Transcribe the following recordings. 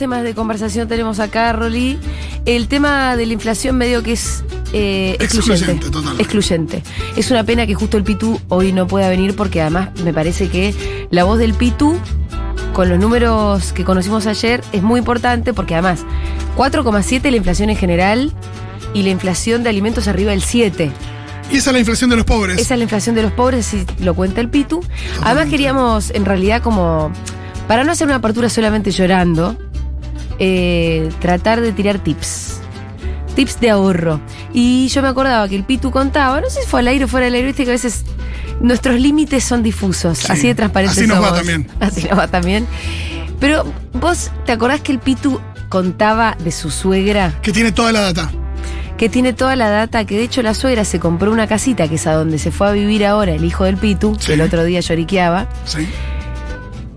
temas de conversación tenemos acá, Rolly. El tema de la inflación medio que es eh, excluyente. Excluyente. Excluyente. Es una pena que justo el Pitu hoy no pueda venir porque además me parece que la voz del Pitu con los números que conocimos ayer es muy importante porque además 4,7 la inflación en general y la inflación de alimentos arriba del 7. Y esa es la inflación de los pobres. Esa es la inflación de los pobres, si lo cuenta el Pitu. Además queríamos, en realidad, como, para no hacer una apertura solamente llorando, eh, tratar de tirar tips. Tips de ahorro. Y yo me acordaba que el Pitu contaba, no sé si fue al aire o fuera del aire, viste que a veces nuestros límites son difusos, Sí, así de transparentes así nos va también. Así nos va también. Pero vos, ¿te acordás que el Pitu contaba de su suegra? Que tiene toda la data. que tiene toda la data, que de hecho la suegra se compró una casita, que es a donde se fue a vivir ahora el hijo del Pitu, Sí. que el otro día lloriqueaba, Sí.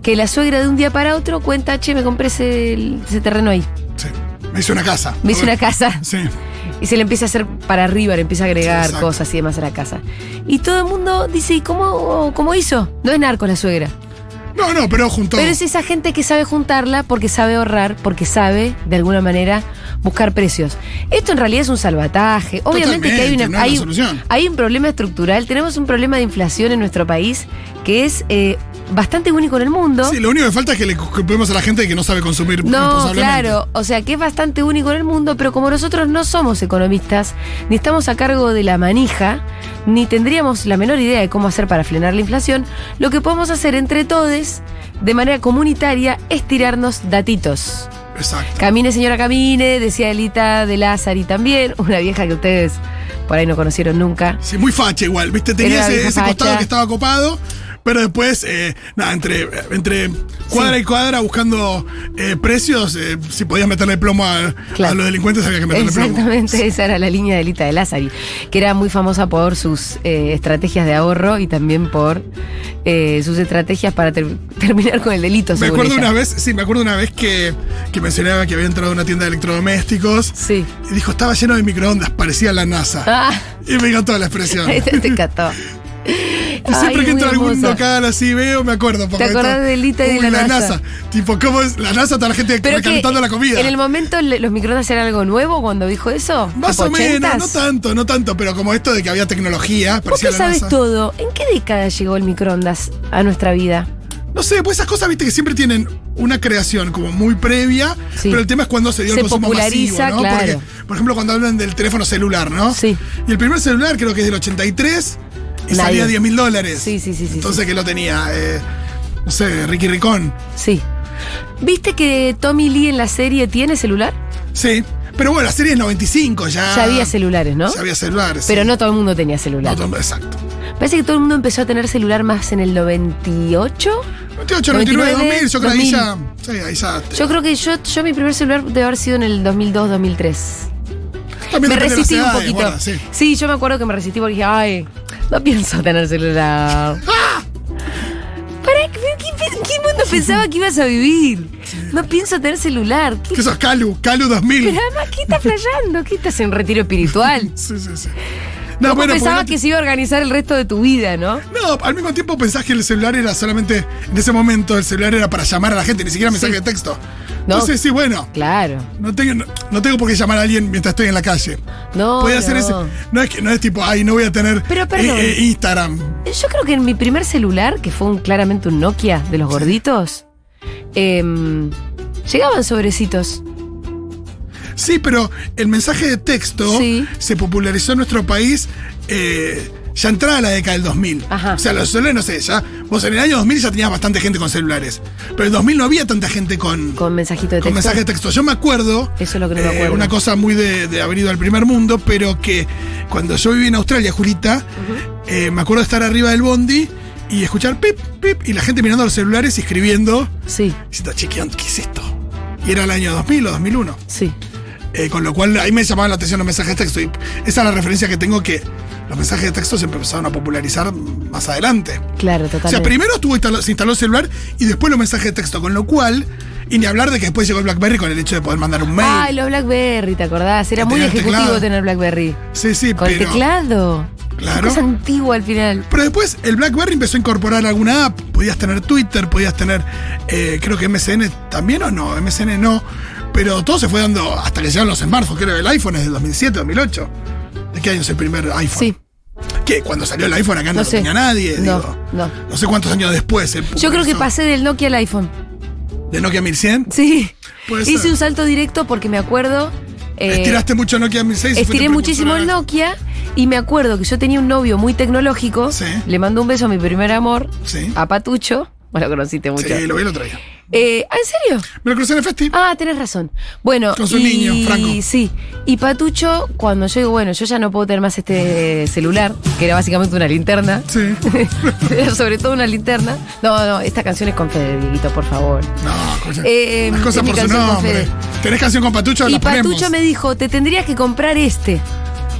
Que la suegra de un día para otro cuenta, che, me compré ese, ese terreno ahí, Sí. Me hizo una casa. me hice una casa, Sí. y se le empieza a hacer para arriba, le empieza a agregar cosas y demás a la casa. Y todo el mundo dice, ¿y cómo, cómo hizo? No es narco la suegra. No, no, pero junto. Pero es esa gente que sabe juntarla porque sabe ahorrar, porque sabe, de alguna manera, buscar precios. Esto en realidad es un salvataje. Obviamente que hay, una, no hay un problema estructural. Tenemos un problema de inflación en nuestro país que es eh, bastante único en el mundo. Sí, lo único que falta es que le culpemos a la gente que no sabe consumir No, claro, o sea que es bastante único en el mundo, pero como nosotros no somos economistas, ni estamos a cargo de la manija, ni tendríamos la menor idea de cómo hacer para frenar la inflación, lo que podemos hacer entre todos, de manera comunitaria, es tirarnos datitos. Exacto. Camine, señora, camine, decía Elita de Lázari también, una vieja que ustedes por ahí no conocieron nunca. Sí, muy facha igual, ¿viste? Tenía ese, ese costado que estaba copado, pero después, eh, nada, entre, entre cuadra Sí. y cuadra buscando eh, precios, eh, si podías meterle plomo a, Claro. a los delincuentes, había que meterle plomo. Exactamente, esa era la línea de Elita de Lázari, que era muy famosa por sus eh, estrategias de ahorro y también por eh, sus estrategias para ter- terminar con el delito. Me acuerdo ella. una vez, sí, me acuerdo una vez que, que mencionaba que había entrado a una tienda de electrodomésticos Sí. y dijo, estaba lleno de microondas, parecía la NASA. Ah, Y me encantó la expresión. te, te encantó. Y siempre que entro a algún local así veo, me acuerdo. porque ¿Te acordás de Lita y de Uy, la NASA? Tipo, ¿cómo es? La NASA, toda la gente Pero recalentando la comida. en el momento los microondas eran algo nuevo cuando dijo eso. Más ¿Tipo o menos, 80s? no tanto, no tanto, pero como esto de que había tecnología, Vos que la sabes NASA. todo, ¿en qué década llegó el microondas a nuestra vida? No sé, pues esas cosas, viste, que siempre tienen una creación como muy previa, Sí. pero el tema es cuando se dio Se el consumo populariza, masivo, ¿no? claro. Porque, por ejemplo, cuando hablan del teléfono celular, ¿no? Sí. Y el primer celular creo que es del 83 y salía 10 mil dólares. Sí, sí, sí, sí, Entonces, que lo tenía? Eh, no sé, Ricky Ricón. Sí. ¿Viste que Tommy Lee en la serie tiene celular? Sí. Pero bueno, la serie es 95 ya. Ya había celulares, ¿no? Ya había celulares. Pero sí. no todo el mundo tenía celular. No, exacto. Parece que todo el mundo empezó a tener celular más en el 98. 98, 99, 2000, yo creo que ahí 2000. ya. Sí, ahí ya. Yo creo que yo, yo mi primer celular debe haber sido en el 2002-2003. También Me depende de las resistí un edades, poquito. guarda, sí. sí, yo me acuerdo que me resistí porque dije, ay, no pienso tener celular. ¡Ah! ¿Para qué, qué, qué mundo pensaba que ibas a vivir? No pienso tener celular. ¿Qué, Que sos Calu, Calu 2000. pero además, ¿qué estás flayando? ¿Qué estás en retiro espiritual? Sí, sí, sí. No, No, bueno, pensaba porque- que se iba a organizar el resto de tu vida, ¿no? No, al mismo tiempo pensás que el celular era solamente. En ese momento, el celular era para llamar a la gente, ni siquiera mensaje Sí. de texto. No. Entonces, sí, bueno. Claro. No tengo, no, no tengo por qué llamar a alguien mientras estoy en la calle. No. Hacer no. ese. No es que no es tipo, ay, no voy a tener Pero, perdón. eh, eh, Instagram. Yo creo que en mi primer celular, que fue un, claramente un Nokia de los gorditos, em, llegaban sobrecitos. Sí, pero el mensaje de texto Sí. se popularizó en nuestro país eh, ya entrada la década del 2000. Ajá. O sea, los celulares, no sé, ya. Vos en el año 2000 ya tenías bastante gente con celulares. Pero en el 2000 no había tanta gente con, Con mensajito de texto. con mensaje de texto. Yo me acuerdo. Eso es lo que no me eh, acuerdo. una cosa muy de, de haber ido al primer mundo, pero que cuando yo viví en Australia, Julita, eh, me acuerdo de estar arriba del bondi y escuchar pip, pip, y la gente mirando los celulares y escribiendo, Sí, diciendo, che, ¿qué, onda? ¿qué es esto? Y era el año 2000 o 2001. sí. Eh, con lo cual ahí me llamaban la atención los mensajes de texto. Y esa es la referencia que tengo que los mensajes de texto se empezaron a popularizar más adelante. Claro, O sea, totalmente. primero estuvo instalado- se instaló el celular y después los mensajes de texto. Con lo cual, y ni hablar de que después llegó el Blackberry con el hecho de poder mandar un mail. Ay, los Blackberry, ¿te acordás? Era muy el ejecutivo teclado. tener Blackberry. sí, sí, Con el pero. teclado. Claro. Es antigua al final. Pero después el BlackBerry empezó a incorporar alguna app. Podías tener Twitter, podías tener, eh, creo que MSN también o no, MSN no. Pero todo se fue dando hasta que llegaron los smartphones. Creo que el iPhone es del 2007, 2008. ¿De qué año es el primer iPhone? Sí, Que cuando salió el iPhone acá no, no lo sé. tenía nadie. No, digo. no. No sé cuántos años después. eh, Yo creo que pasé del Nokia al iPhone. ¿De Nokia 1100? Sí. Hice ser. un salto directo porque me acuerdo. eh, Estiraste mucho Nokia 1006. y fuiste Estiré muchísimo el. Nokia y me acuerdo que yo tenía un novio muy tecnológico. Sí. Le mandó un beso a mi primer amor, Sí. a Patucho. Vos lo conociste mucho. Sí, lo vi el otro día. Eh, ¿ah, ¿En serio? Me lo crucé en el festi. Ah, tenés razón. Bueno, Con su y, niño, Franco. Sí. Y Patucho, cuando yo digo, bueno, yo ya no puedo tener más este celular, que era básicamente una linterna. Sí. Era sobre todo una linterna. No, no, esta canción es con Fede, Dieguito, por favor. No. Eh, Las cosas por su nombre. ¿Tenés canción con Patucho? Y La ponemos. Patucho me dijo, te tendrías que comprar este.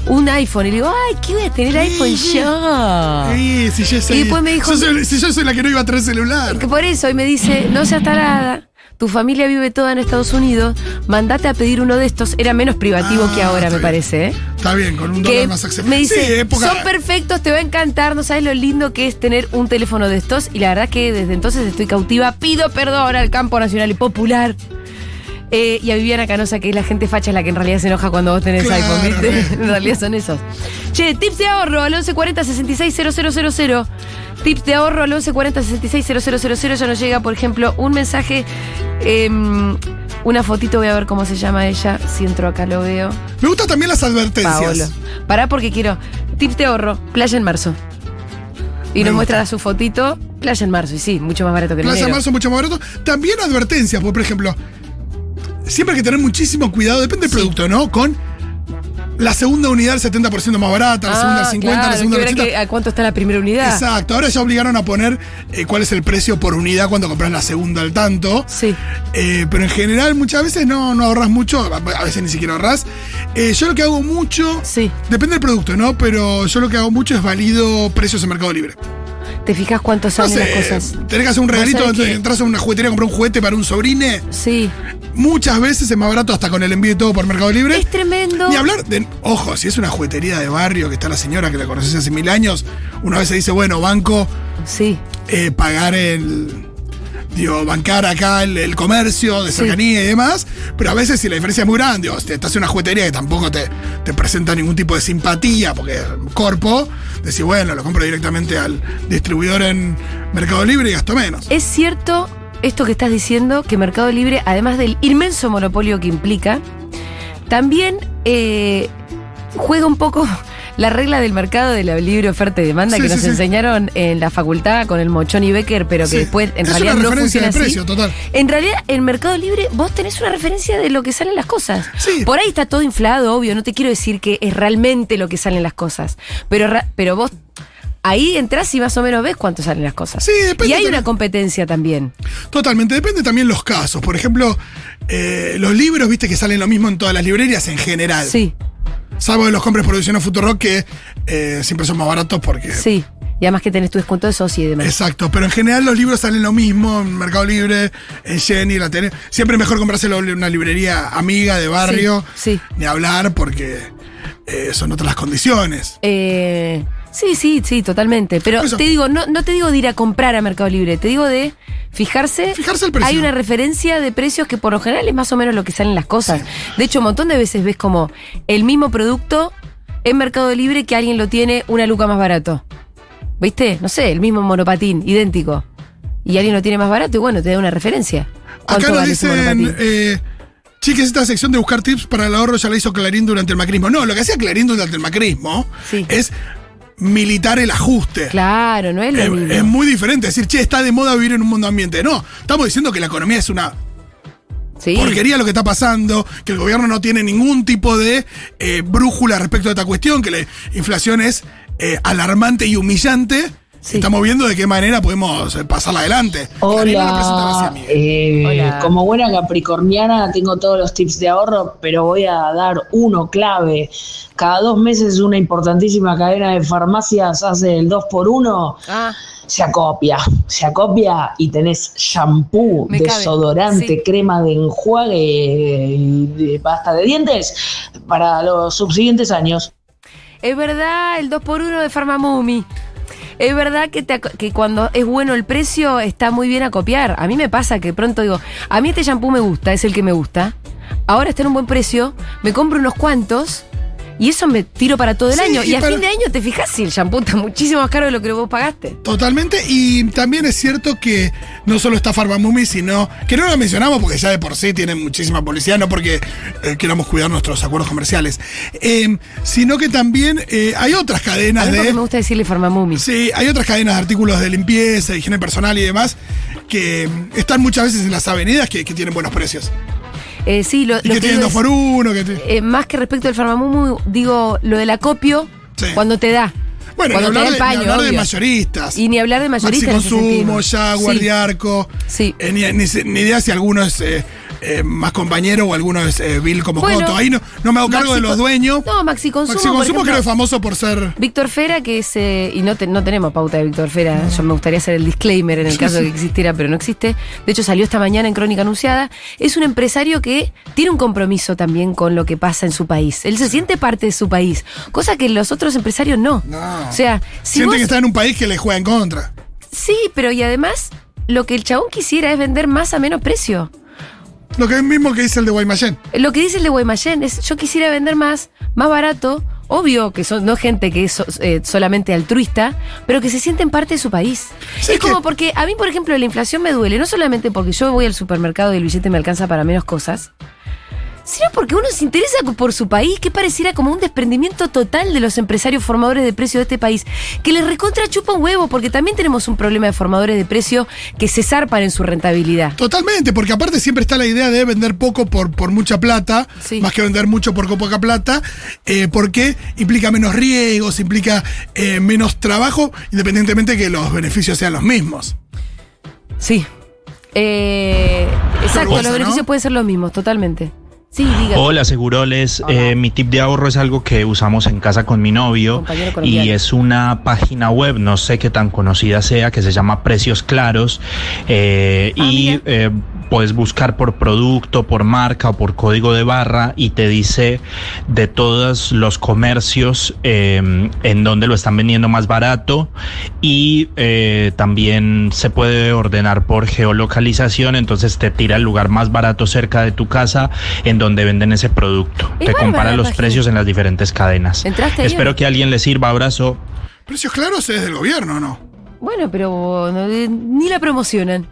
Un iPhone. Y le digo, ay, ¿qué voy a tener iPhone yo? Sí, si yo soy, Y después me dijo- yo soy- si yo soy la que no iba a traer celular. Que por eso, y me dice, no seas tarada. Tu familia vive toda en Estados Unidos. Mandate a pedir uno de estos. Era menos privativo Ah, que ahora, está me bien. parece, ¿eh? Está bien, con un que dólar más accesible. me dice, sí, época. son perfectos, te va a encantar, no sabes lo lindo que es tener un teléfono de estos. Y la verdad que desde entonces estoy cautiva. Pido perdón al campo nacional y popular. Eh, y a Viviana Canosa, que es la gente facha la que en realidad se enoja cuando vos tenés Claro, iPhone, ¿viste? en realidad son esos. Che, tips de ahorro al 1140 660000. Tips de ahorro al 1140 660000. Ya nos llega, por ejemplo, un mensaje, em, una fotito, voy a ver cómo se llama ella. Si entro acá lo veo. Me gustan también las advertencias. Paolo. Pará porque quiero. Tips de ahorro, playa en marzo. Y Me nos gusta. muestra su fotito, playa en marzo. Y sí, mucho más barato que en Plaza enero. Marzo mucho más barato. También advertencias, porque, por ejemplo, siempre hay que tener muchísimo cuidado, depende del Sí. producto, ¿no? Con la segunda unidad al 70% más barata, la segunda al 50, claro, la segunda al verá 80. que- ¿A cuánto está la primera unidad? Exacto, ahora ya obligaron a poner eh, cuál es el precio por unidad cuando compras la segunda al tanto. Sí. Eh, pero en general muchas veces no, no ahorras mucho, a veces ni siquiera ahorras. Eh, yo lo que hago mucho, Sí. depende del producto, ¿no? Pero yo lo que hago mucho es valido precios en Mercado Libre. ¿Te fijas cuánto No salen sé, las cosas? tenés que hacer un ¿Vos regalito, sabés que- entras a una juguetería a comprar un juguete para un sobrine. Sí. Muchas veces es más barato hasta con el envío y todo por Mercado Libre. Es tremendo. Ni hablar de. Ojo, si es una juguetería de barrio que está la señora que la conoces hace mil años, una vez se dice, bueno, banco, Sí. eh, pagar el. Digo, bancar acá el, el comercio de Sí. cercanía y demás, pero a veces si la diferencia es muy grande, o te estás en una juguetería que tampoco te, te presenta ningún tipo de simpatía, porque es corpo, decís, bueno, lo compro directamente al distribuidor en Mercado Libre y gasto menos. Es cierto esto que estás diciendo, que Mercado Libre, además del inmenso monopolio que implica, también eh, juega un poco la regla del mercado de la libre oferta y demanda Sí, que sí, nos sí. enseñaron en la facultad con el Mochón y Becker, pero que después en Es realidad una no referencia funciona de así. precio, total. En realidad, en Mercado Libre vos tenés una referencia de lo que salen las cosas. Sí. Por ahí está todo inflado, obvio. No te quiero decir que es realmente lo que salen las cosas. Pero, pero vos ahí entras y más o menos ves cuánto salen las cosas. Sí, depende Y hay también. una competencia también. Totalmente, depende también los casos. Por ejemplo, eh, los libros, viste que salen lo mismo en todas las librerías en general. Sí, Salvo de los compres por edición Futurock que eh, siempre son más baratos porque. sí. Y además que tenés tu descuento de socio y demás. Exacto, pero en general los libros salen lo mismo en Mercado Libre, en Jenny, la tele. Siempre es mejor comprárselo en una librería amiga de barrio. Sí, sí. Ni hablar porque eh, son otras las condiciones. Eh, sí, sí, sí, totalmente. Pero eso. te digo, no, no te digo de ir a comprar a Mercado Libre, te digo de fijarse. Fijarse el precio. Hay una referencia de precios que por lo general es más o menos lo que salen las cosas. De hecho, un montón de veces ves como el mismo producto en Mercado Libre que alguien lo tiene una luca más barato. ¿Viste? No sé, el mismo monopatín, idéntico. Y alguien lo tiene más barato y bueno, te da una referencia. ¿Cuánto Acá nos vale dicen, eh, chiques, esta sección de buscar tips para el ahorro ya la hizo Clarín durante el macrismo. No, lo que hacía Clarín durante el macrismo Sí. es militar el ajuste. Claro, no es lo Es, mismo. es muy diferente decir, che, está de moda vivir en un mundo ambiente. No, estamos diciendo que la economía es una Sí. porquería lo que está pasando, que el gobierno no tiene ningún tipo de eh, brújula respecto a esta cuestión, que la inflación es eh, alarmante y humillante. Sí. Estamos viendo de qué manera podemos eh, pasarla adelante. No eh, Hola. como buena capricorniana tengo todos los tips de ahorro, pero voy a dar uno clave. Cada dos meses una importantísima cadena de farmacias hace el 2 por 1 Ah, se acopia, se acopia y tenés shampoo, Me desodorante, sí. crema de enjuague y de pasta de dientes para los subsiguientes años. Es verdad, el 2x1 de Farmamumi. Es verdad que, te que cuando es bueno el precio está muy bien a copiar. A mí me pasa que pronto digo, a mí este shampoo me gusta, es el que me gusta. Ahora está en un buen precio, me compro unos cuantos y eso me tiro para todo el Sí, año. y Y, a para- fin de año te fijas si el shampoo está muchísimo más caro de lo que vos pagaste. Totalmente, y también es cierto que no solo está Farmamumi, sino que no lo mencionamos porque ya de por sí tienen muchísima publicidad, no porque eh, queramos cuidar nuestros acuerdos comerciales, eh, sino que también eh, hay otras A cadenas mí porque me de. gusta decirle Farmamumi. Sí, hay otras cadenas de artículos de limpieza, de higiene personal y demás que mm, están muchas veces en las avenidas que, que tienen buenos precios. Eh, sí, lo, Y lo que tienen dos por uno. Que te- eh, más que respecto del Farmamumu, digo lo del acopio Sí. cuando te da. Bueno, ni cuando te hablar, da de, el paño, ni hablar de mayoristas. Y ni hablar de mayoristas. ese Consumo. Jaguar, Sí. Sí. Eh, ni, ni ni idea si alguno es eh, eh, más compañero o alguno es eh, Bill como Bueno, Coto. Ahí no, no me hago cargo Maxi de los dueños. No, Maxi Consumo. Maxi Consumo creo que es famoso por ser. Víctor Fera, que es. eh, y no, te- no tenemos pauta de Víctor Fera. Yo me gustaría hacer el disclaimer en el caso de que existiera, pero no existe. De hecho, salió esta mañana en Crónica Anunciada. Es un empresario que tiene un compromiso también con lo que pasa en su país. Él se siente parte de su país, cosa que los otros empresarios no. No. O sea, si Siente vos- que está en un país que le juega en contra. Sí, pero y además, lo que el chabón quisiera es vender más a menos precio. Lo que es mismo que dice el de Guaymallén. Lo que dice el de Guaymallén es, yo quisiera vender más, más barato. Obvio que son no gente que es eh, solamente altruista, pero que se sienten parte de su país. Sí, es como que- porque a mí, por ejemplo, la inflación me duele, no solamente porque yo voy al supermercado y el billete me alcanza para menos cosas, sino porque uno se interesa por su país, que pareciera como un desprendimiento total de los empresarios formadores de precios de este país, que les recontra chupa un huevo, porque también tenemos un problema de formadores de precio que se zarpan en su rentabilidad. Totalmente, porque aparte siempre está la idea de vender poco por, por mucha plata, Sí. más que vender mucho por poca plata, eh, porque implica menos riesgos, implica eh, menos trabajo, independientemente que los beneficios sean los mismos. Sí. Eh, exacto, los beneficios ¿no? pueden ser los mismos, totalmente. Sí, diga. Hola, Seguroles. Eh, mi tip de ahorro es algo que usamos en casa con mi novio y es una página web, no sé qué tan conocida sea, que se llama Precios Claros eh, Ah, y eh, puedes buscar por producto, por marca o por código de barra y te dice de todos los comercios eh, en donde lo están vendiendo más barato y eh, también se puede ordenar por geolocalización, entonces te tira el lugar más barato cerca de tu casa en donde venden ese producto. Te compara los página. precios en las diferentes cadenas. ¿Entraste Espero que a alguien le sirva. Abrazo. Precios claros es del gobierno, ¿no? Bueno, pero no- eh, ni la promocionan.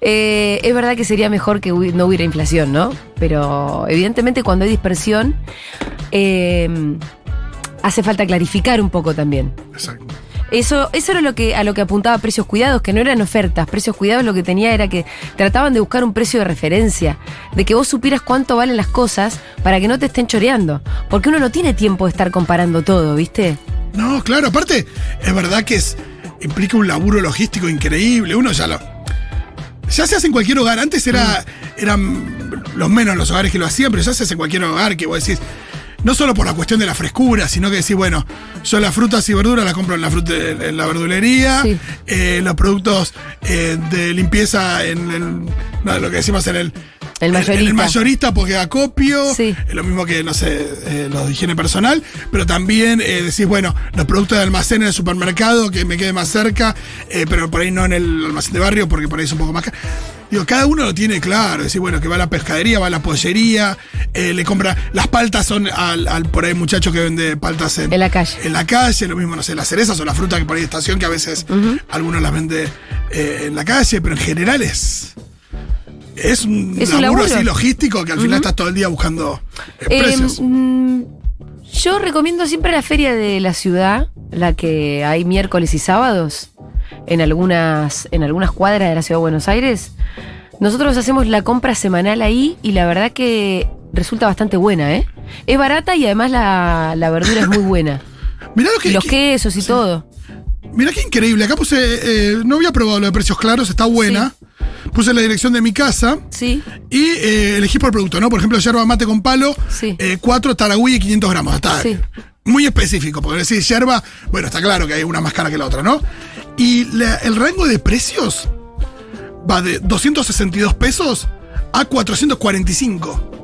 Eh, es verdad que sería mejor que no hubiera inflación, ¿no? Pero evidentemente cuando hay dispersión, eh, hace falta clarificar un poco también. Exacto. Eso, eso era lo que, a lo que apuntaba Precios Cuidados, que no eran ofertas. Precios Cuidados lo que tenía era que trataban de buscar un precio de referencia, de que vos supieras cuánto valen las cosas para que no te estén choreando. Porque uno no tiene tiempo de estar comparando todo, ¿viste? No, claro, aparte, es verdad que es, implica un laburo logístico increíble. Uno ya lo. Ya se hace en cualquier hogar. Antes era, eran los menos los hogares que lo hacían, pero ya se hace en cualquier hogar que vos decís. No solo por la cuestión de la frescura, sino que decís, bueno, yo las frutas y verduras las compro en la, fruta, en la verdulería, Sí. eh, los productos eh, de limpieza en el, no, lo que decimos en el, El mayorista. el mayorista porque acopio, Sí. es lo mismo que, no sé, eh, los de higiene personal, pero también eh, decís, bueno, los productos de almacén en el supermercado que me quede más cerca, eh, pero por ahí no en el almacén de barrio porque por ahí es un poco más caro. Digo, cada uno lo tiene claro, decir, bueno, que va a la pescadería, va a la pollería, eh, le compra, las paltas son al, al por ahí muchacho que vende paltas en, En la calle. en la calle, lo mismo, no sé, las cerezas o la fruta que por ahí de estación, que a veces algunos las vende en la calle, pero en general es. Es un Es un laburo así logístico que al final estás todo el día buscando eh, Eh, precios. mm, yo recomiendo siempre la feria de la ciudad, la que hay miércoles y sábados en algunas, en algunas cuadras de la ciudad de Buenos Aires. Nosotros hacemos la compra semanal ahí y la verdad que resulta bastante buena, ¿eh? Es barata y además la, la verdura es muy buena. Mirá lo que. Y los que- quesos y todo. Mirá qué increíble. Acá puse. eh, no había probado lo de precios claros, está buena. Puse la dirección de mi casa Sí, y eh, elegí por producto, ¿no? Por ejemplo, yerba mate con palo, Sí. 4 taragüí y 500 gramos. Está Sí. muy específico, porque decir yerba, bueno, está claro que hay una más cara que la otra, ¿no? Y la- el rango de precios va de 262 pesos a 445.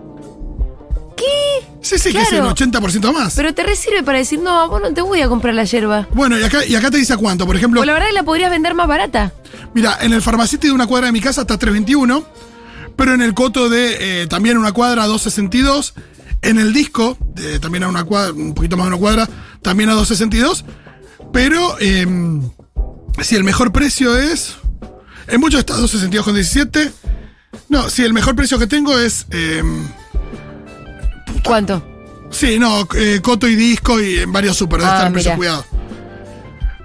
Sí, sí, que es el Claro. 80% más. Pero te resirve para decir, no, vos no te voy a comprar la yerba. bueno, y acá, y acá te dice a cuánto. Por ejemplo, O la verdad que la podrías vender más barata. mira, en el Farmacity de una cuadra de mi casa está 321, pero en el coto de eh, también una cuadra 262. En el disco, de, también a una cuadra, un poquito más de una cuadra, también a 262. Pero eh, si el mejor precio es. En muchos está 262 con 17. No, si el mejor precio que tengo es. eh, ¿Cuánto? Sí, no, eh, Coto y Disco y en varios super, debe Ah, estar precio cuidado.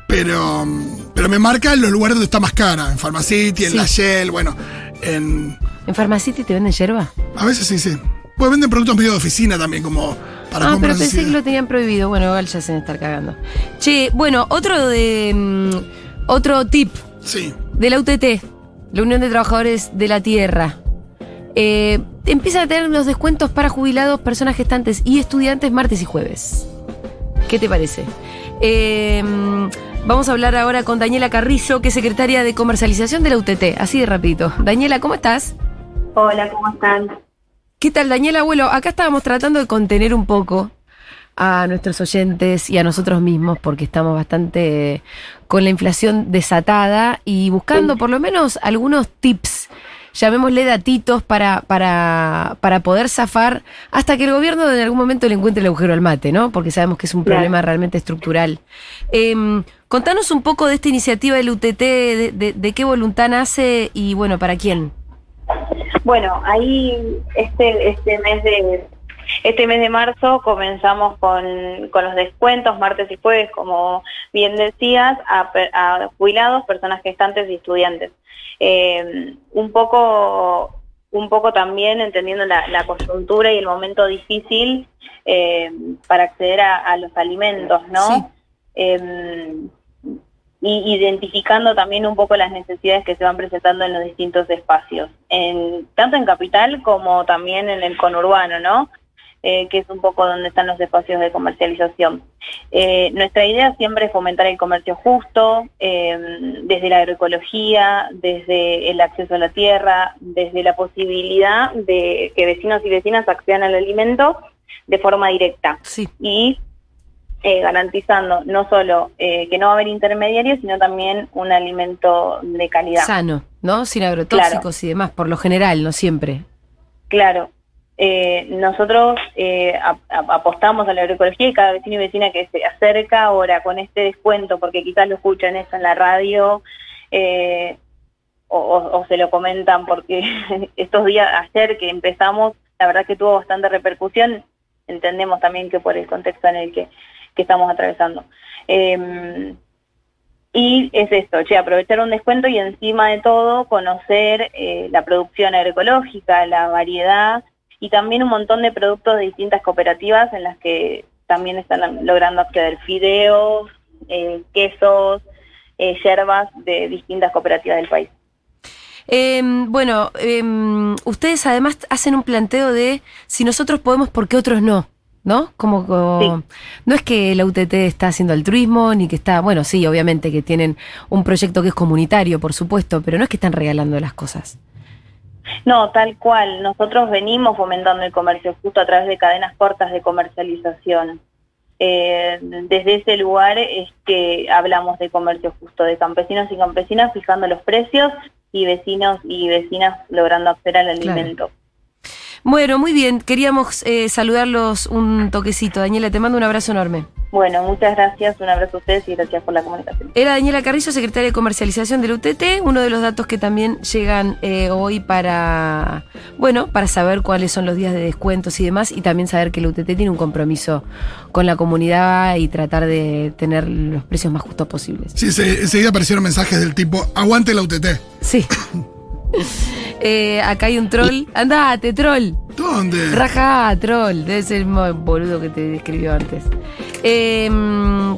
Pero, mm, pero me marca en los lugares donde está más cara, en Pharmacity, en Sí. la Shell, bueno, en... ¿En Farmacity te venden yerba? A veces sí, sí. Pues venden productos medio de oficina también, como para ah, pero pensé así. que lo tenían prohibido. Bueno, igual ya se me estar cagando. Che, bueno, otro de. mm, otro tip Sí. de la UTT, la Unión de Trabajadores de la Tierra. Eh, empieza a tener los descuentos para jubilados, personas gestantes y estudiantes martes y jueves. ¿Qué te parece? Eh, vamos a hablar ahora con Daniela Carrillo, que es secretaria de comercialización de la UTT. Así de rapidito. Daniela, ¿cómo estás? Hola, ¿cómo están? ¿Qué tal, Daniela? Bueno, acá estábamos tratando de contener un poco a nuestros oyentes y a nosotros mismos porque estamos bastante con la inflación desatada y buscando por lo menos algunos tips, llamémosle datitos para, para, para poder zafar hasta que el gobierno en algún momento le encuentre el agujero al mate, ¿no? Porque sabemos que es un Claro. problema realmente estructural. Em, contanos un poco de esta iniciativa del UTT, de, de- de qué voluntad nace y bueno, para quién. Bueno, ahí este este mes de este mes de marzo comenzamos con, con los descuentos martes y jueves, como bien decías, a, a jubilados, personas gestantes y estudiantes. Eh, un poco un poco también entendiendo la, la coyuntura y el momento difícil eh, para acceder a, a los alimentos, ¿no? Sí. Eh, y identificando también un poco las necesidades que se van presentando en los distintos espacios, en, tanto en capital como también en el conurbano, ¿no? Eh, que es un poco donde están los espacios de comercialización. Eh, nuestra idea siempre es fomentar el comercio justo, eh, desde la agroecología, desde el acceso a la tierra, desde la posibilidad de que vecinos y vecinas accedan al alimento de forma directa Sí. y eh, garantizando no solo eh, que no va a haber intermediarios, sino también un alimento de calidad. Sano, ¿no? Sin agrotóxicos y demás, por lo general, no siempre. Claro. Eh, nosotros eh, ap- ap- apostamos a la agroecología y cada vecino y vecina que se acerca ahora con este descuento, porque quizás lo escuchan eso en la radio eh, o, se lo comentan porque estos días, ayer que empezamos, la verdad que tuvo bastante repercusión, entendemos también que por el contexto en el que, que estamos atravesando. Eh, y es esto, che, aprovechar un descuento y encima de todo conocer eh, la producción agroecológica, la variedad y también un montón de productos de distintas cooperativas en las que también están logrando acceder fideos, eh, quesos, eh, yerbas de distintas cooperativas del país. Eh, bueno, eh, ustedes además hacen un planteo de si nosotros podemos, ¿por qué otros no? ¿No? Como, como- no es que la UTT está haciendo altruismo, ni que está, bueno, sí, obviamente que tienen un proyecto que es comunitario, por supuesto, pero no es que están regalando las cosas. No, tal cual. Nosotros venimos fomentando el comercio justo a través de cadenas cortas de comercialización. Eh, desde ese lugar es que hablamos de comercio justo, de campesinos y campesinas fijando los precios y vecinos y vecinas logrando acceder al Claro. alimento. Bueno, muy bien, queríamos eh, saludarlos un toquecito. Daniela, te mando un abrazo enorme. Bueno, muchas gracias, un abrazo a ustedes y gracias por la comunicación. Era Daniela Carrillo, secretaria de comercialización del UTT, uno de los datos que también llegan eh, hoy para, bueno, para saber cuáles son los días de descuentos y demás, y también saber que el UTT tiene un compromiso con la comunidad y tratar de tener los precios más justos posibles. Sí, se- enseguida aparecieron mensajes del tipo, aguante la UTT. Sí. Eh, acá hay un troll. Andate, troll. ¿Dónde? Raja, troll. Debe ser el mismo boludo que te describió antes. Eh,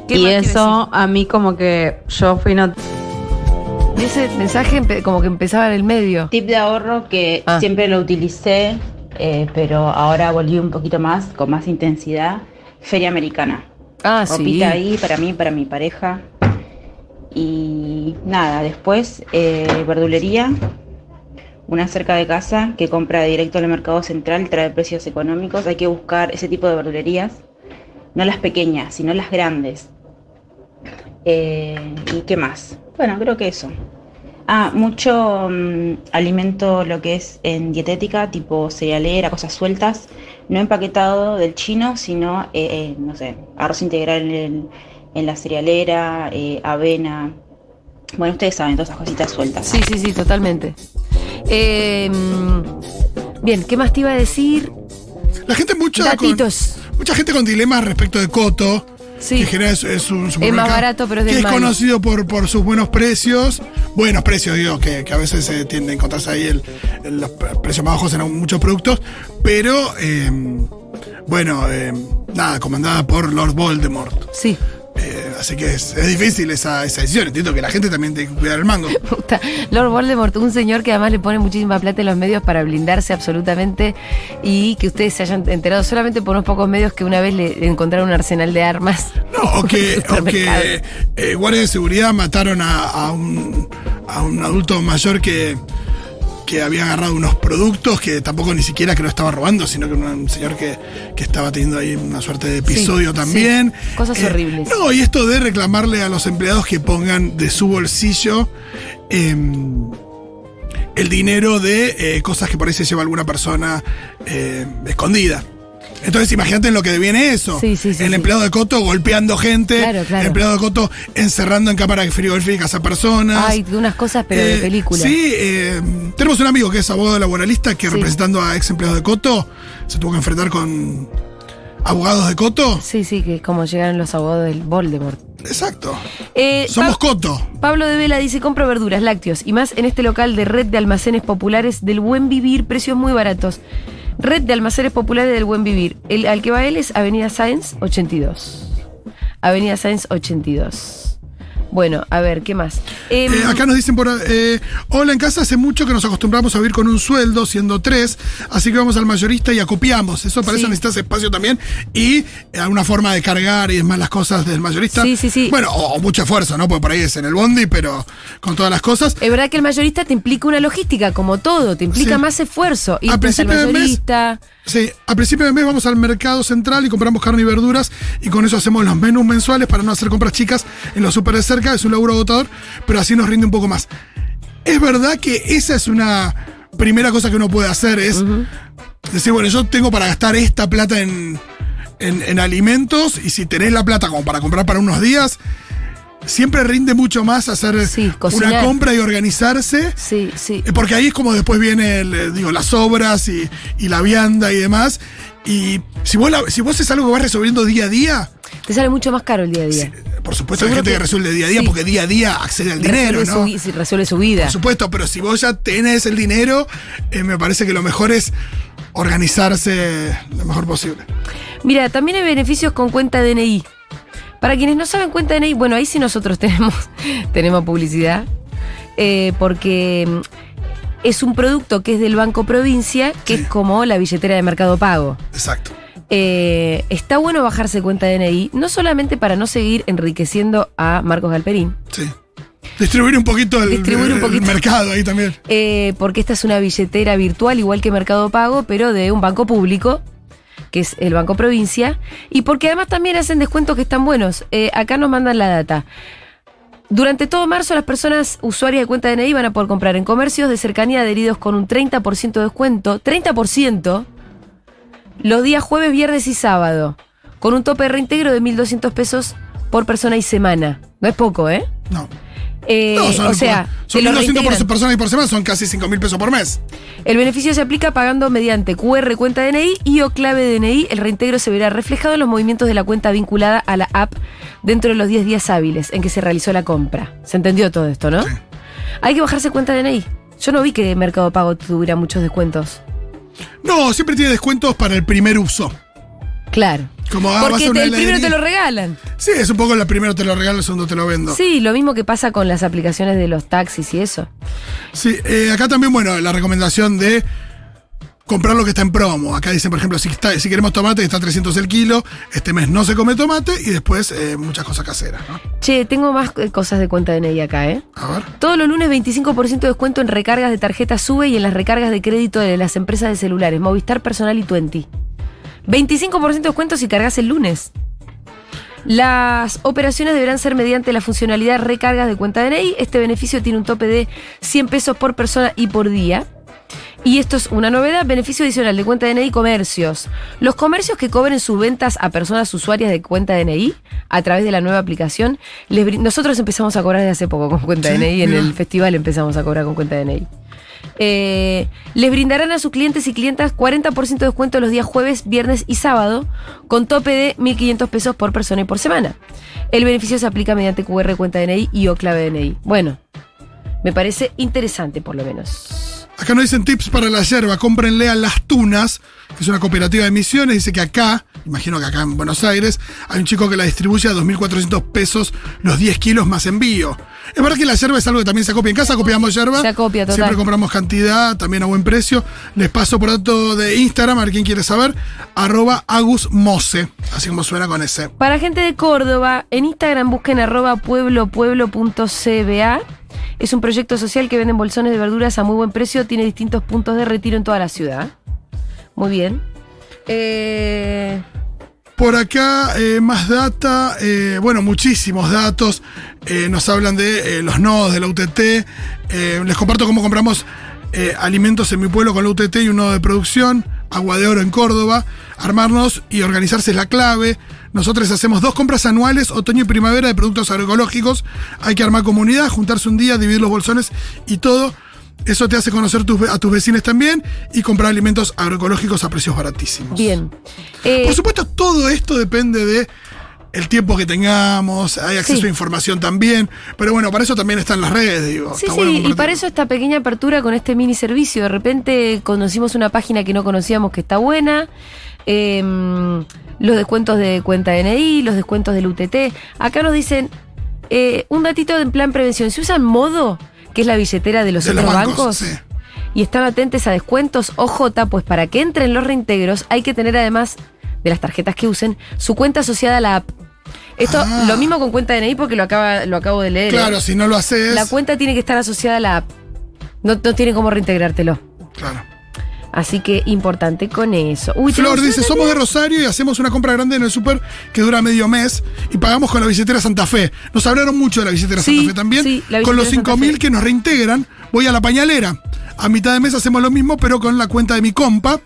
¿qué Y más eso a mí como que yo fui? Y ese mensaje como que empezaba en el medio. tip de ahorro que Ah. siempre lo utilicé, eh, pero ahora volví un poquito más, con más intensidad. Feria americana. Ah, sí. Ropita ahí para mí, para mi pareja. Y nada, después eh, verdulería, una cerca de casa que compra directo al mercado central, trae precios económicos. Hay que buscar ese tipo de verdulerías, no las pequeñas, sino las grandes. Eh, ¿Y qué más? Bueno, creo que eso. Ah, mucho mm, alimento lo que es en dietética, tipo cerealera, cosas sueltas, no empaquetado del chino, sino, eh, eh, no sé, arroz integral en, en la cerealera, eh, avena. Bueno, ustedes saben, todas esas cositas sueltas. Sí, sí, sí, totalmente. Eh, bien, ¿qué más te iba a decir? La gente mucha con, mucha gente con dilemas respecto de Coto. Sí. Que en general es, es un supermercado barato, pero es del Que es mal. conocido por, por sus buenos precios. Buenos precios, digo, que, que a veces se tiende a encontrarse ahí el, el- los precios más bajos en muchos productos. Pero, eh, bueno, eh, nada, comandada por Lord Voldemort. Sí. Así que es, es difícil esa, esa decisión. Entiendo que la gente también tiene que cuidar el mango. Me gusta. Lord Voldemort, un señor que además le pone muchísima plata en los medios para blindarse absolutamente y que ustedes se hayan enterado solamente por unos pocos medios que una vez le encontraron un arsenal de armas. No, o que, o que eh, guardias de seguridad mataron a, a un, a un adulto mayor que, que había agarrado unos productos que tampoco ni siquiera que lo estaba robando, sino que un señor que, que estaba teniendo ahí una suerte de episodio Sí, también. Eh, sí. Cosas horribles. No, y esto de reclamarle a los empleados que pongan de su bolsillo em, el dinero de eh, cosas que por ahí se lleva alguna persona eh, escondida. Entonces imagínate lo que deviene eso. Sí, sí, sí, el empleado de Coto golpeando gente. Claro, claro. El empleado de Coto encerrando en cámaras frigoríficas a personas. Ay, de unas cosas, pero de Eh, película. Sí, eh, tenemos un amigo que es abogado de la Buenalista que representando a ex empleados de Coto se tuvo que enfrentar con abogados de Coto. Sí, sí, que es como llegaron los abogados del Voldemort. Exacto. Eh, Somos Pa- Coto. Pablo de Vela dice, compro verduras, lácteos y más en este local de red de almacenes populares del Buen Vivir, precios muy baratos. Red de almacenes populares del Buen Vivir. El, al que va él es Avenida Sáenz 82. Avenida Sáenz 82. Bueno, a ver, ¿qué más? Em, Eh, acá nos dicen por eh, hola en casa hace mucho que nos acostumbramos a vivir con un sueldo siendo tres, así que vamos al mayorista y acopiamos. Eso para Sí. eso necesitas espacio también y eh, alguna forma de cargar y demás las cosas del mayorista. Sí, sí, sí. Bueno, o, o mucho esfuerzo, ¿no? Porque por ahí es en el bondi, pero con todas las cosas. Es verdad que el mayorista te implica una logística, como todo, te implica Sí. más esfuerzo. El principio de mes- mayorista. Sí, a principio de mes vamos al mercado central y compramos carne y verduras y con eso hacemos los menús mensuales para no hacer compras chicas en los super de cerca. Es un laburo agotador, pero así nos rinde un poco más. Es verdad que esa es una primera cosa que uno puede hacer, es decir, bueno, yo tengo para gastar esta plata en, en- en alimentos y si tenés la plata como para comprar para unos días, siempre rinde mucho más hacer Sí, una compra y organizarse. Sí, sí. Eh, Porque ahí es como después viene el, eh, digo, las obras y, y la vianda y demás. Y si vos, la- si vos es algo que vas resolviendo día a día, Te sale mucho más caro el día a día. por supuesto hay gente que, que- resuelve día a día sí. porque día a día accede al dinero, resuelve, ¿no? su, resuelve su vida. Por supuesto, pero si vos ya tenés el dinero, eh, me parece que lo mejor es organizarse lo mejor posible. Mira, también hay beneficios con cuenta DNI. Para quienes no saben cuenta DNI, bueno, ahí sí nosotros tenemos, tenemos publicidad, eh, porque es un producto que es del Banco Provincia, que Sí. es como la billetera de Mercado Pago. Exacto. Eh, está bueno bajarse cuenta DNI, no solamente para no seguir enriqueciendo a Marcos Galperín, Sí. Distribuir un poquito el, Distribuir un el mercado ahí también. eh, porque esta es una billetera virtual, igual que Mercado Pago, pero de un banco público, que es el Banco Provincia, y porque además también hacen descuentos que están buenos. Eh, acá nos mandan la data. Durante todo marzo, las personas usuarias de cuenta DNI van a poder comprar en comercios de cercanía adheridos con un 30% de descuento, 30%, los días jueves, viernes y sábado, con un tope de reintegro de 1.200 pesos por persona y semana. No es poco, ¿eh? No. Eh, No, son, o sea, son te lo 1.200 por persona y por semana, son casi 5 mil pesos por mes. El beneficio se aplica pagando mediante QR cuenta DNI y o clave DNI. El reintegro se verá reflejado en los movimientos de la cuenta vinculada a la app dentro de los 10 días hábiles en que se realizó la compra. ¿Se entendió todo esto, no? Sí. Hay que bajarse cuenta DNI. Yo no vi que Mercado Pago tuviera muchos descuentos. No, siempre tiene descuentos para el primer uso. Claro. Como ah, Porque te- el primero te lo regalan. Sí, es un poco el primero te lo regalo, el segundo te lo vendo. Sí, lo mismo que pasa con las aplicaciones de los taxis y eso. Sí, eh, acá también, bueno, la recomendación de comprar lo que está en promo. Acá dicen, por ejemplo, si, está, si queremos tomate, está a 300 el kilo. Este mes no se come tomate y después eh, muchas cosas caseras. ¿no? Che, tengo más eh, cosas de cuenta de NEI acá, ¿eh? A ver. Todos los lunes 25% de descuento en recargas de tarjeta SUBE y en las recargas de crédito de las empresas de celulares, Movistar Personal y Twenty. 25% de descuento si cargas el lunes. Las operaciones deberán ser mediante la funcionalidad recargas de cuenta DNI. Este beneficio tiene un tope de 100 pesos por persona y por día. Y esto es una novedad, beneficio adicional de cuenta DNI comercios. Los comercios que cobren sus ventas a personas usuarias de cuenta DNI a través de la nueva aplicación, les nosotros empezamos a cobrar desde hace poco con cuenta Sí, DNI, en mira. el festival empezamos a cobrar con cuenta DNI. Eh, les brindarán a sus clientes y clientas 40% de descuento los días jueves, viernes y sábado, con tope de 1.500 pesos por persona y por semana. El beneficio se aplica mediante QR cuenta DNI y o clave DNI. Bueno, me parece interesante por lo menos. Acá nos dicen tips para la yerba. Cómprenle a Las Tunas, que es una cooperativa de misiones. Dice que acá, imagino que acá en Buenos Aires, hay un chico que la distribuye a 2.400 pesos los 10 kilos más envío. Es verdad que la yerba es algo que también se acopia. En casa copiamos yerba. Se acopia, total. Siempre compramos cantidad, también a buen precio. Les paso por dato de Instagram, a ver quién quiere saber. Arroba agusmose, así como suena con ese. Para gente de Córdoba, en Instagram busquen arroba pueblopueblo.cba. Es un proyecto social que venden bolsones de verduras a muy buen precio. Tiene distintos puntos de retiro en toda la ciudad. Muy bien. Eh, Por acá, eh, más data, eh, bueno, muchísimos datos. Nos hablan de los nodos de la UTT. Les comparto cómo compramos alimentos en mi pueblo con la UTT y un nodo de producción. Agua de Oro en Córdoba. Armarnos y organizarse es la clave. Nosotros hacemos dos compras anuales, otoño y primavera, de productos agroecológicos. Hay que armar comunidad, juntarse un día, dividir los bolsones y todo. Eso te hace conocer tus a tus vecinos también y comprar alimentos agroecológicos a precios baratísimos. bien. Eh, Por supuesto, todo esto depende de el tiempo que tengamos, hay acceso Sí. a información también, pero bueno, para eso también están las redes, digo. Sí, sí, bueno y para eso esta pequeña apertura con este mini servicio. De repente conocimos una página que no conocíamos que está buena. eh, los descuentos de cuenta DNI, los descuentos del UTT. Acá nos dicen eh, un datito en plan prevención. Si usan modo, que es la billetera de los De otros los bancos, bancos, sí. y están atentos a descuentos OJ, pues para que entren los reintegros hay que tener además de las tarjetas que usen su cuenta asociada a la app. Esto, Ah. lo mismo con cuenta DNI porque lo, acaba, lo acabo de leer. ¿eh? Claro, si no lo haces. La cuenta tiene que estar asociada a la app. No, no tiene cómo reintegrártelo. Claro. Así que importante con eso. Uy, Flor dice, somos de Rosario y hacemos una compra grande en el súper que dura medio mes y pagamos con la billetera Santa Fe. Nos hablaron mucho de la billetera Sí, Santa Fe también. sí, la con los billetera Santa 5 mil Fe. que nos reintegran, voy a la pañalera. A mitad de mes hacemos lo mismo, pero con la cuenta de mi compa.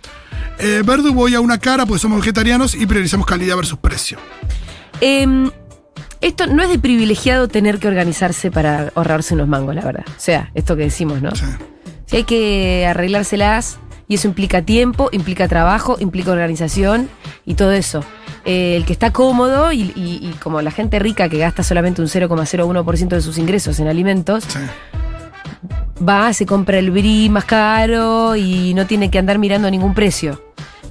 Eh, Verdu voy a una cara porque somos vegetarianos y priorizamos calidad versus precio. Em, esto no es de privilegiado tener que organizarse para ahorrarse unos mangos, la verdad. O sea, esto que decimos, ¿no? Sí. Si hay que arreglárselas, y eso implica tiempo, implica trabajo, implica organización y todo eso. Eh, el que está cómodo y, y- y como la gente rica que gasta solamente un 0,01% de sus ingresos en alimentos, Sí. va, se compra el brie más caro y no tiene que andar mirando ningún precio.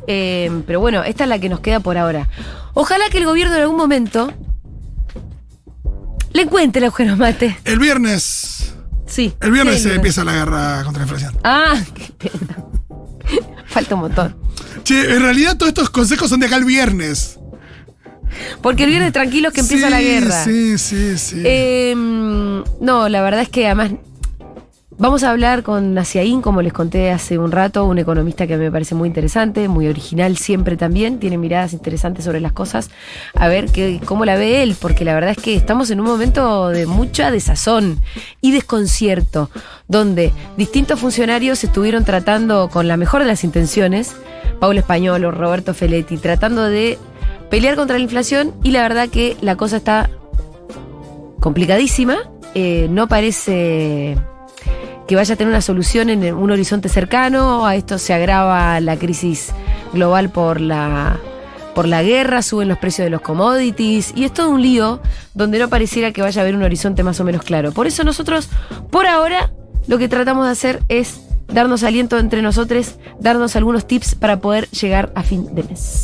Eh, pero bueno, esta es la que nos queda por ahora. Ojalá que el gobierno en algún momento le encuentre el agujero mate. El viernes. Sí. El viernes Sí, se empieza la guerra contra la inflación. Ah, qué pena. Falta un montón. Che, en realidad todos estos consejos son de acá el viernes. Porque el viernes tranquilos que empieza Sí, la guerra. Sí, sí, sí. Eh, no, la verdad es que además vamos a hablar con Naciaín, como les conté hace un rato, un economista que me parece muy interesante, muy original siempre también, tiene miradas interesantes sobre las cosas, a ver qué, cómo la ve él, porque la verdad es que estamos en un momento de mucha desazón y desconcierto, donde distintos funcionarios estuvieron tratando con la mejor de las intenciones, Paulo Español o Roberto Feletti, tratando de pelear contra la inflación y la verdad que la cosa está complicadísima. eh, no parece que vaya a tener una solución en un horizonte cercano. A esto se agrava la crisis global por la, por la guerra, suben los precios de los commodities y es todo un lío donde no pareciera que vaya a haber un horizonte más o menos claro. Por eso nosotros, por ahora, lo que tratamos de hacer es darnos aliento entre nosotros, darnos algunos tips para poder llegar a fin de mes.